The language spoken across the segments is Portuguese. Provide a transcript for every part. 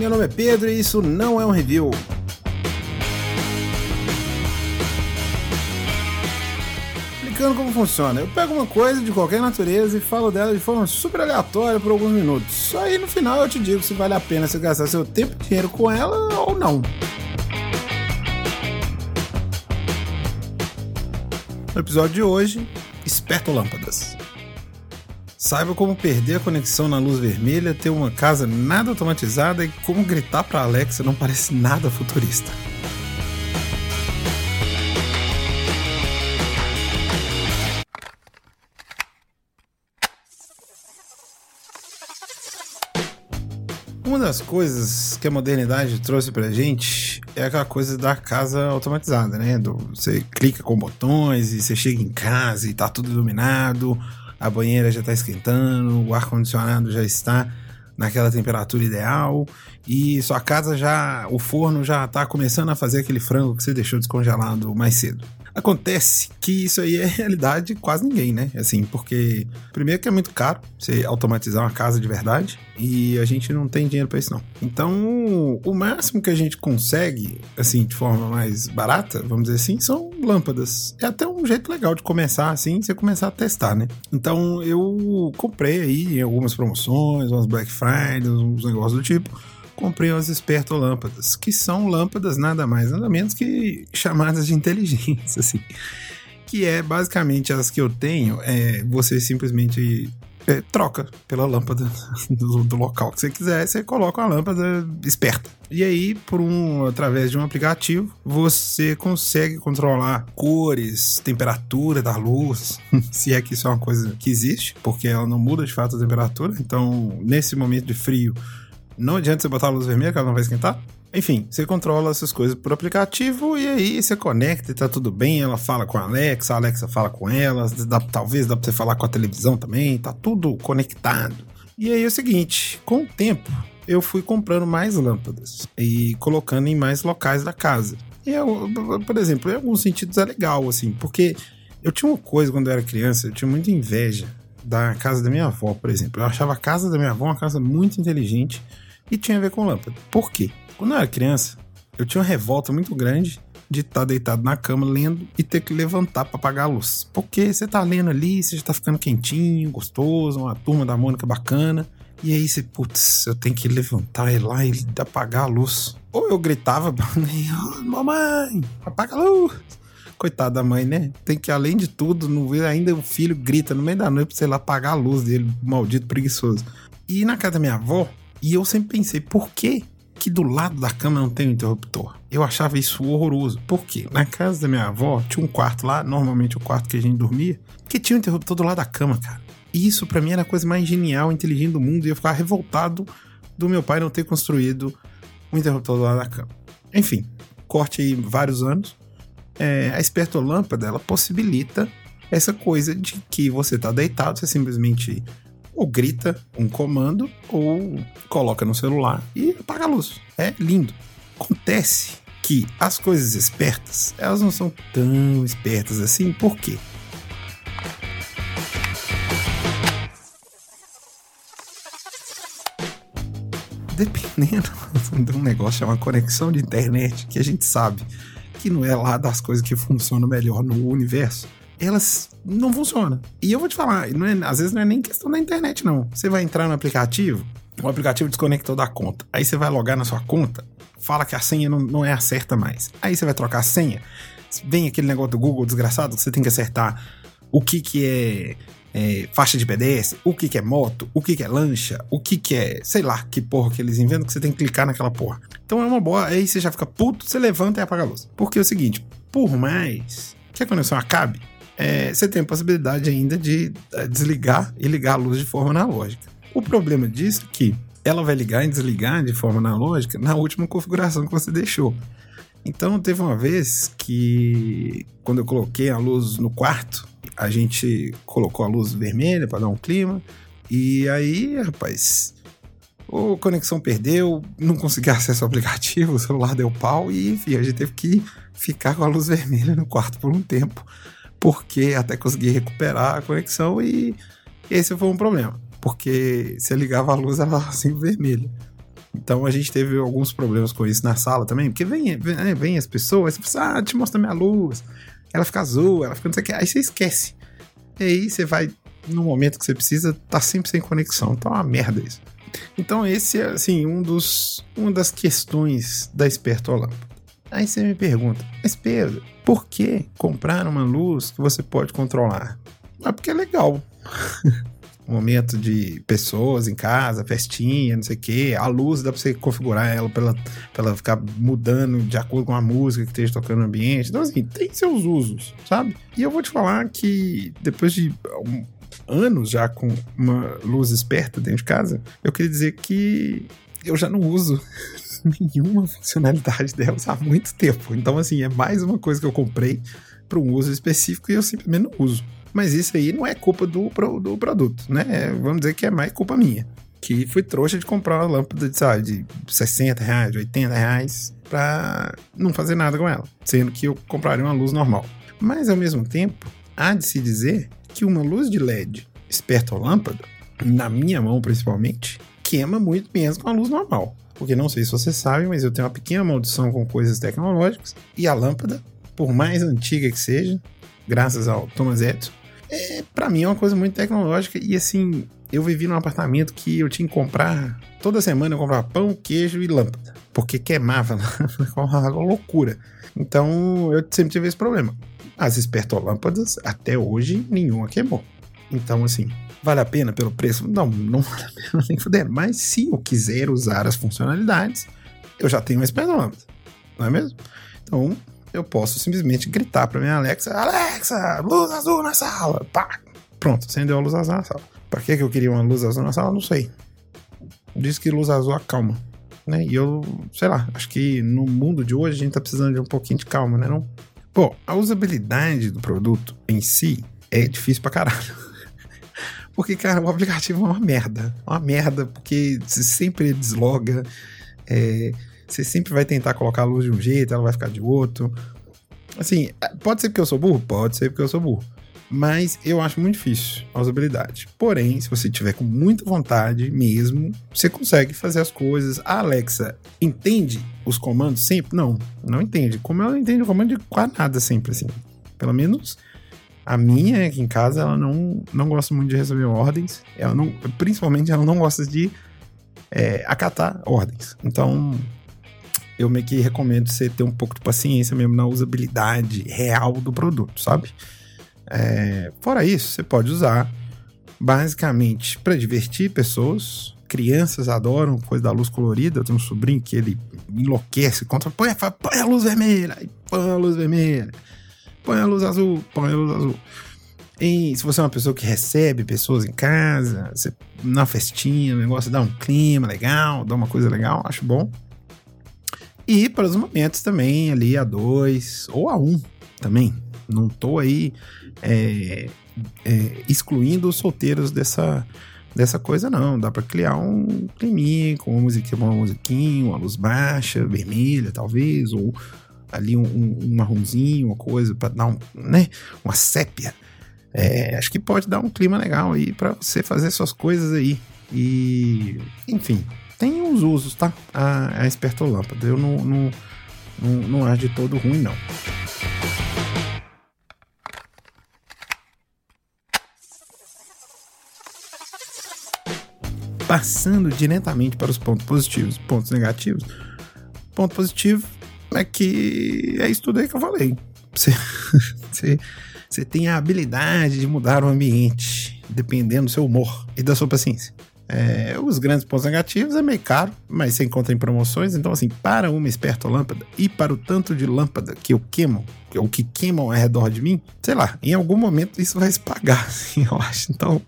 meu nome é Pedro e isso não é um review. Explicando como funciona, eu pego uma coisa de qualquer natureza e falo dela de forma super aleatória por alguns minutos. Aí no final eu te digo se vale a pena você gastar seu tempo e dinheiro com ela ou não. No episódio de hoje, Esperto Lâmpadas. Saiba como perder a conexão na luz vermelha, ter uma casa nada automatizada e como gritar para Alexa não parece nada futurista. Uma das coisas que a modernidade trouxe pra gente é aquela coisa da casa automatizada, né? Do, você clica com botões e você chega em casa e tá tudo iluminado, a banheira já tá esquentando, o ar-condicionado já está naquela temperatura ideal e sua casa já, o forno já tá começando a fazer aquele frango que você deixou descongelado mais cedo. Acontece que isso aí é realidade de quase ninguém, né? Assim, porque primeiro que é muito caro você automatizar uma casa de verdade e a gente não tem dinheiro para isso não. Então, o máximo que a gente consegue, assim, de forma mais barata, vamos dizer assim, são lâmpadas. É até um jeito legal de começar assim, você começar a testar, né? Então, eu comprei aí algumas promoções, umas Black Friday, uns negócios do tipo comprei umas esperto lâmpadas, que são lâmpadas nada mais, nada menos que chamadas de inteligência, assim. Que é basicamente as que eu tenho, é, você simplesmente é, troca pela lâmpada do, do, local que você quiser, você coloca uma lâmpada esperta. E aí, por um, através de um aplicativo, você consegue controlar cores, temperatura da luz, se é que isso é uma coisa que existe, porque ela não muda de fato a temperatura. Então, nesse momento de frio, não adianta você botar a luz vermelha, que ela não vai esquentar. Enfim, você controla essas coisas por aplicativo e aí você conecta e tá tudo bem. Ela fala com a Alexa, a Alexa fala com ela. Dá, talvez dá pra você falar com a televisão também. Tá tudo conectado. E aí é o seguinte: com o tempo, eu fui comprando mais lâmpadas e colocando em mais locais da casa. E eu, por exemplo, em alguns sentidos é legal, assim, porque eu tinha uma coisa quando eu era criança, eu tinha muita inveja da casa da minha avó, por exemplo. Eu achava a casa da minha avó uma casa muito inteligente e tinha a ver com lâmpada. Por quê? Quando eu era criança, eu tinha uma revolta muito grande de estar tá deitado na cama lendo e ter que levantar para apagar a luz. Porque você tá lendo ali, você já tá ficando quentinho, gostoso, uma turma da Mônica bacana. E aí você, putz, eu tenho que levantar e lá e apagar a luz. Ou eu gritava, mamãe, apaga a luz. Coitada da mãe, né? Tem que, além de tudo, no, ainda o filho grita no meio da noite pra sei lá apagar a luz dele, maldito preguiçoso. E na casa da minha avó, e eu sempre pensei, por que que do lado da cama não tem um interruptor? Eu achava isso horroroso. Por quê? Na casa da minha avó tinha um quarto lá, normalmente o quarto que a gente dormia, que tinha um interruptor do lado da cama, cara. E isso para mim era a coisa mais genial, inteligente do mundo, e eu ficava revoltado do meu pai não ter construído um interruptor do lado da cama. Enfim, corte aí vários anos. É, a espertolâmpada, ela possibilita essa coisa de que você tá deitado, você simplesmente ou grita um comando ou coloca no celular e apaga a luz. É lindo. Acontece que as coisas espertas, elas não são tão espertas assim, por quê? Dependendo de um negócio chamado conexão de internet, que a gente sabe que não é lá das coisas que funcionam melhor no universo, elas não funcionam. E eu vou te falar, não é, às vezes não é nem questão da internet, não. Você vai entrar no aplicativo, o aplicativo desconectou da conta. Aí você vai logar na sua conta, fala que a senha não, não é a certa mais. Aí você vai trocar a senha, vem aquele negócio do Google desgraçado que você tem que acertar o que, que é, é faixa de pedestre, o que, que é moto, o que, que é lancha, o que, que é, sei lá, que porra que eles inventam que você tem que clicar naquela porra. Então é uma boa, aí você já fica puto, você levanta e apaga a luz. Porque é o seguinte, por mais que a conexão acabe, é, você tem a possibilidade ainda de é, desligar e ligar a luz de forma analógica. O problema disso é que ela vai ligar e desligar de forma analógica na última configuração que você deixou. Então teve uma vez que quando eu coloquei a luz no quarto, a gente colocou a luz vermelha para dar um clima e aí, rapaz, a conexão perdeu, não consegui acesso ao aplicativo, o celular deu pau e enfim, a gente teve que ficar com a luz vermelha no quarto por um tempo porque até consegui recuperar a conexão e esse foi um problema, porque se ligava a luz ela estava assim vermelha. Então a gente teve alguns problemas com isso na sala também, porque vem, vem, é, vem as pessoas, você fala, ah, te mostra minha luz, ela fica azul, ela fica não sei o que, aí você esquece. E aí você vai, no momento que você precisa, tá sempre sem conexão. Então é uma merda isso. Então esse é, assim, um dos, uma das questões da Esperto Lâmpada. Aí você me pergunta, mas Pedro, por que comprar uma luz que você pode controlar? Ah, porque é legal. momento de pessoas em casa, festinha, não sei o quê. A luz dá pra você configurar ela pra ela, pra ela ficar mudando de acordo com a música que esteja tocando no ambiente. Então, assim, tem seus usos, sabe? E eu vou te falar que depois de um, anos já com uma luz esperta dentro de casa, eu queria dizer que eu já não uso nenhuma funcionalidade delas há muito tempo. Então, assim, é mais uma coisa que eu comprei para um uso específico e eu simplesmente não uso. Mas isso aí não é culpa do, do produto, né? Vamos dizer que é mais culpa minha. Que fui trouxa de comprar uma lâmpada de, sabe, de 60 reais, 80 reais, pra não fazer nada com ela. Sendo que eu compraria uma luz normal. Mas ao mesmo tempo, há de se dizer que uma luz de LED esperta lâmpada, na minha mão principalmente, queima muito menos com a luz normal. Porque não sei se você sabe, mas eu tenho uma pequena maldição com coisas tecnológicas. E a lâmpada, por mais antiga que seja, graças ao Thomas Edison, é, para mim é uma coisa muito tecnológica e assim, eu vivi num apartamento que eu tinha que comprar, toda semana eu comprava pão, queijo e lâmpada, porque queimava com uma loucura. Então eu sempre tive esse problema. As espertolâmpadas, até hoje, nenhuma queimou. Então, assim, vale a pena pelo preço? Não, não vale a pena nem fuder. Mas se eu quiser usar as funcionalidades, eu já tenho uma espertolâmpada, não é mesmo? Então, eu posso simplesmente gritar para minha Alexa: Alexa, luz azul na sala. Pá! Pronto, acendeu a luz azul na sala. Para que eu queria uma luz azul na sala? Não sei. Diz que luz azul acalma. Né? E eu, sei lá, acho que no mundo de hoje a gente tá precisando de um pouquinho de calma, né? Não? Pô, a usabilidade do produto em si é difícil pra caralho. Porque, cara, o aplicativo é uma merda. Uma merda, porque você sempre desloga. É, você sempre vai tentar colocar a luz de um jeito, ela vai ficar de outro. Assim, pode ser porque eu sou burro? Pode ser porque eu sou burro. Mas eu acho muito difícil a usabilidade. Porém, se você tiver com muita vontade mesmo, você consegue fazer as coisas. A Alexa entende os comandos sempre? Não, não entende. Como ela entende o comando de quase nada sempre, assim. Pelo menos a minha aqui em casa, ela não, não gosta muito de receber ordens. Ela não, principalmente, ela não gosta de é, acatar ordens. Então, eu meio que recomendo você ter um pouco de paciência mesmo na usabilidade real do produto, sabe? É, fora isso, você pode usar basicamente para divertir pessoas. Crianças adoram coisa da luz colorida. Eu tenho um sobrinho que ele enlouquece contra. Põe, põe a luz vermelha, põe a luz vermelha, põe a luz azul, põe a luz azul. E se você é uma pessoa que recebe pessoas em casa, você, na festinha, o negócio dá um clima legal, dá uma coisa legal, acho bom. E para os momentos também ali a dois ou a um também. Não tô aí é, é, excluindo os solteiros dessa, dessa coisa, não. Dá para criar um climinha com uma musiquinha, uma musiquinha, uma luz baixa, vermelha, talvez, ou ali um, um, marronzinho, uma coisa para dar um, né, uma sépia. É, acho que pode dar um clima legal aí para você fazer suas coisas aí. E, enfim, tem uns usos, tá? A, a espertolâmpada. Eu não, não, não, não acho de todo ruim, não. Passando diretamente para os pontos positivos pontos negativos. Ponto positivo é que é isso tudo aí que eu falei. Você, você, você tem a habilidade de mudar o ambiente, dependendo do seu humor e da sua paciência. É, os grandes pontos negativos é meio caro, mas você encontra em promoções. Então, assim, para uma esperta lâmpada e para o tanto de lâmpada que eu queimo, ou que queimam ao redor de mim, sei lá, em algum momento isso vai se pagar, assim, eu acho. Então,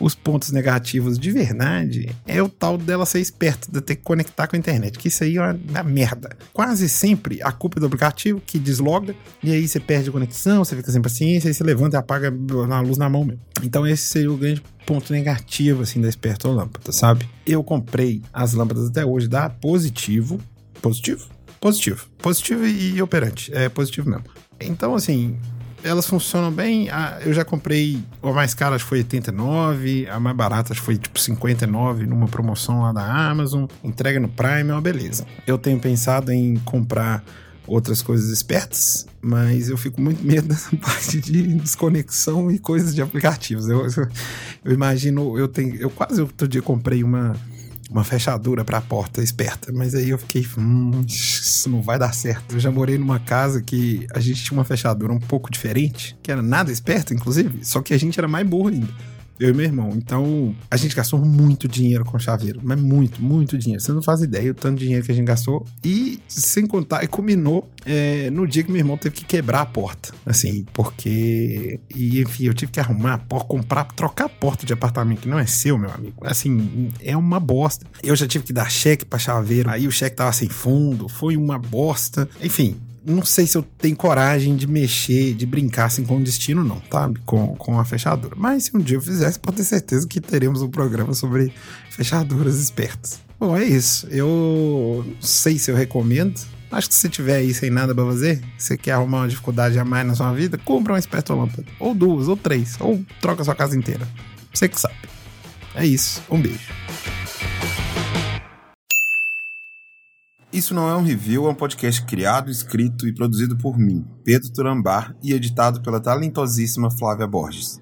os pontos negativos de verdade é o tal dela ser esperta, de ter que conectar com a internet, que isso aí é uma merda. Quase sempre a culpa é do aplicativo que desloga e aí você perde a conexão, você fica sem paciência, aí você levanta e apaga a luz na mão mesmo. Então esse seria o grande ponto negativo assim da Esperto Lâmpada, sabe? Eu comprei as lâmpadas até hoje da Positivo, Positivo? Positivo. Positivo e operante, é positivo mesmo. Então assim, elas funcionam bem. eu já comprei, a mais cara acho que foi 89, a mais barata acho que foi tipo 59 numa promoção lá da Amazon. Entrega no Prime, é uma beleza. Eu tenho pensado em comprar outras coisas espertas, mas eu fico muito medo dessa parte de desconexão e coisas de aplicativos. Eu, eu, eu imagino, eu tenho, eu quase outro dia comprei uma uma fechadura para a porta esperta, mas aí eu fiquei, hum, isso não vai dar certo. Eu já morei numa casa que a gente tinha uma fechadura um pouco diferente, que era nada esperta, inclusive, só que a gente era mais burro ainda eu e meu irmão. Então, a gente gastou muito dinheiro com chaveiro, mas muito, muito dinheiro. Você não faz ideia o tanto de dinheiro que a gente gastou. E, sem contar, e culminou é, no dia que meu irmão teve que quebrar a porta. Assim, porque. E, enfim, eu tive que arrumar comprar, trocar a porta de apartamento que não é seu, meu amigo. Assim, é uma bosta. Eu já tive que dar cheque pra chaveiro, aí o cheque tava sem fundo, foi uma bosta. Enfim, não sei se eu tenho coragem de mexer, de brincar assim com o destino, não, tá? Com, com a fechadura. Mas se um dia eu fizesse, pode ter certeza que teremos um programa sobre fechaduras espertas. Bom, é isso. Eu não sei se eu recomendo. Acho que se tiver aí sem nada pra fazer, você quer arrumar uma dificuldade a mais na sua vida, compra uma esperta lâmpada. Ou duas, ou três. Ou troca sua casa inteira. Você que sabe. É isso. Um beijo. Isso Não É um Review é um podcast criado, escrito e produzido por mim, Pedro Turambar, e editado pela talentosíssima Flávia Borges.